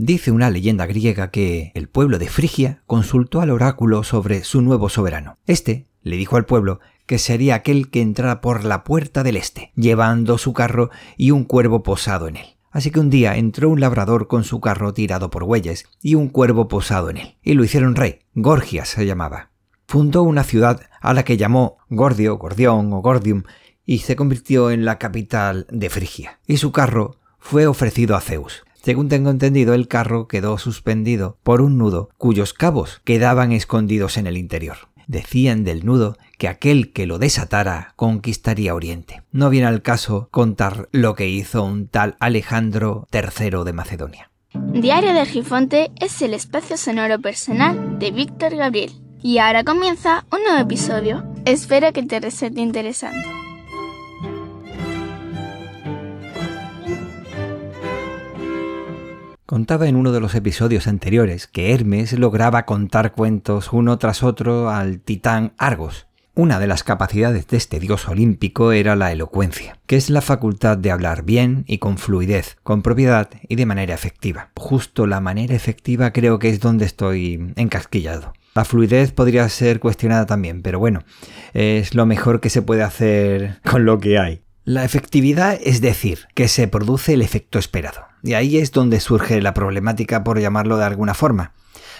Dice una leyenda griega que el pueblo de Frigia consultó al oráculo sobre su nuevo soberano. Este le dijo al pueblo que sería aquel que entrara por la puerta del este, llevando su carro y un cuervo posado en él. Así que un día entró un labrador con su carro tirado por bueyes y un cuervo posado en él, y lo hicieron rey. Gorgias se llamaba. Fundó una ciudad a la que llamó Gordio, Gordión o Gordium, y se convirtió en la capital de Frigia. Y su carro fue ofrecido a Zeus. Según tengo entendido, el carro quedó suspendido por un nudo cuyos cabos quedaban escondidos en el interior. Decían del nudo que aquel que lo desatara conquistaría Oriente. No viene al caso contar lo que hizo un tal Alejandro III de Macedonia. Diario de Argifonte es el espacio sonoro personal de Víctor Gabriel. Y ahora comienza un nuevo episodio. Espero que te resulte interesante. Contaba en uno de los episodios anteriores que Hermes lograba contar cuentos uno tras otro al titán Argos. Una de las capacidades de este dios olímpico era la elocuencia, que es la facultad de hablar bien y con fluidez, con propiedad y de manera efectiva. Justo la manera efectiva creo que es donde estoy encasquillado. La fluidez podría ser cuestionada también, pero bueno, es lo mejor que se puede hacer con lo que hay. La efectividad es decir, que se produce el efecto esperado. Y ahí es donde surge la problemática, por llamarlo de alguna forma.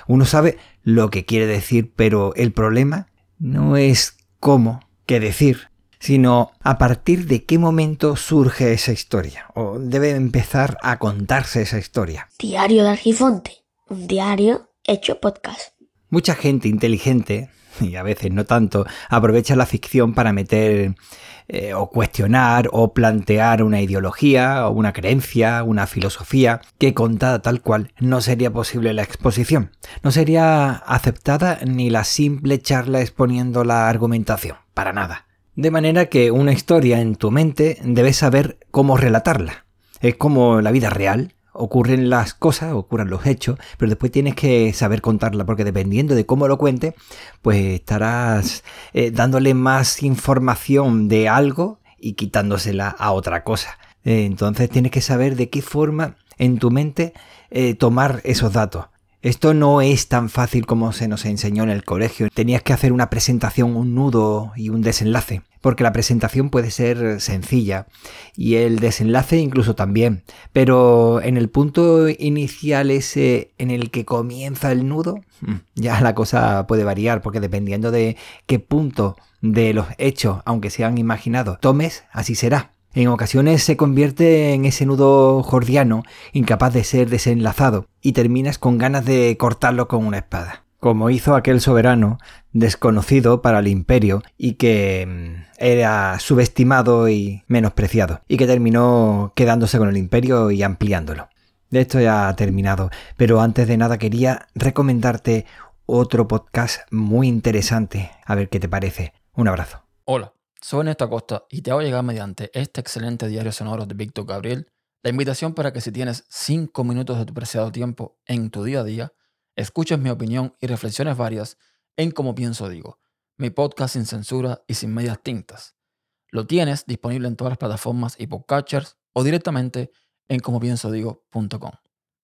Uno sabe lo que quiere decir, pero el problema no es cómo, qué decir, sino a partir de qué momento surge esa historia, o debe empezar a contarse esa historia. Diario de Argifonte, un diario hecho podcast. Mucha gente inteligente, y a veces no tanto, aprovecha la ficción para meter eh, o cuestionar o plantear una ideología o una creencia, una filosofía que contada tal cual no sería posible la exposición. No sería aceptada ni la simple charla exponiendo la argumentación, para nada. De manera que una historia en tu mente debes saber cómo relatarla. Es como la vida real, ocurren las cosas, ocurren los hechos, pero después tienes que saber contarla, porque dependiendo de cómo lo cuente, pues estarás eh, dándole más información de algo y quitándosela a otra cosa. Eh, entonces tienes que saber de qué forma en tu mente eh, tomar esos datos. Esto no es tan fácil como se nos enseñó en el colegio. Tenías que hacer una presentación, un nudo y un desenlace porque la presentación puede ser sencilla y el desenlace incluso también, pero en el punto inicial ese en el que comienza el nudo, mm, ya la cosa puede variar, porque dependiendo de qué punto de los hechos, aunque sean imaginados, tomes, así será. En ocasiones se convierte en ese nudo jordiano, incapaz de ser desenlazado, y terminas con ganas de cortarlo con una espada como hizo aquel soberano desconocido para el imperio y que mm, era subestimado y menospreciado, y que terminó quedándose con el imperio y ampliándolo. De esto ya ha terminado, pero antes de nada quería recomendarte otro podcast muy interesante, a ver qué te parece. Un abrazo. Hola, soy Néstor Costa y te hago llegar mediante este excelente diario sonoro de Víctor Gabriel la invitación para que si tienes 5 minutos de tu preciado tiempo en tu día a día, Escuches mi opinión y reflexiones varias en Como Pienso Digo, mi podcast sin censura y sin medias tintas. Lo tienes disponible en todas las plataformas y podcatchers o directamente en comopiensodigo.com.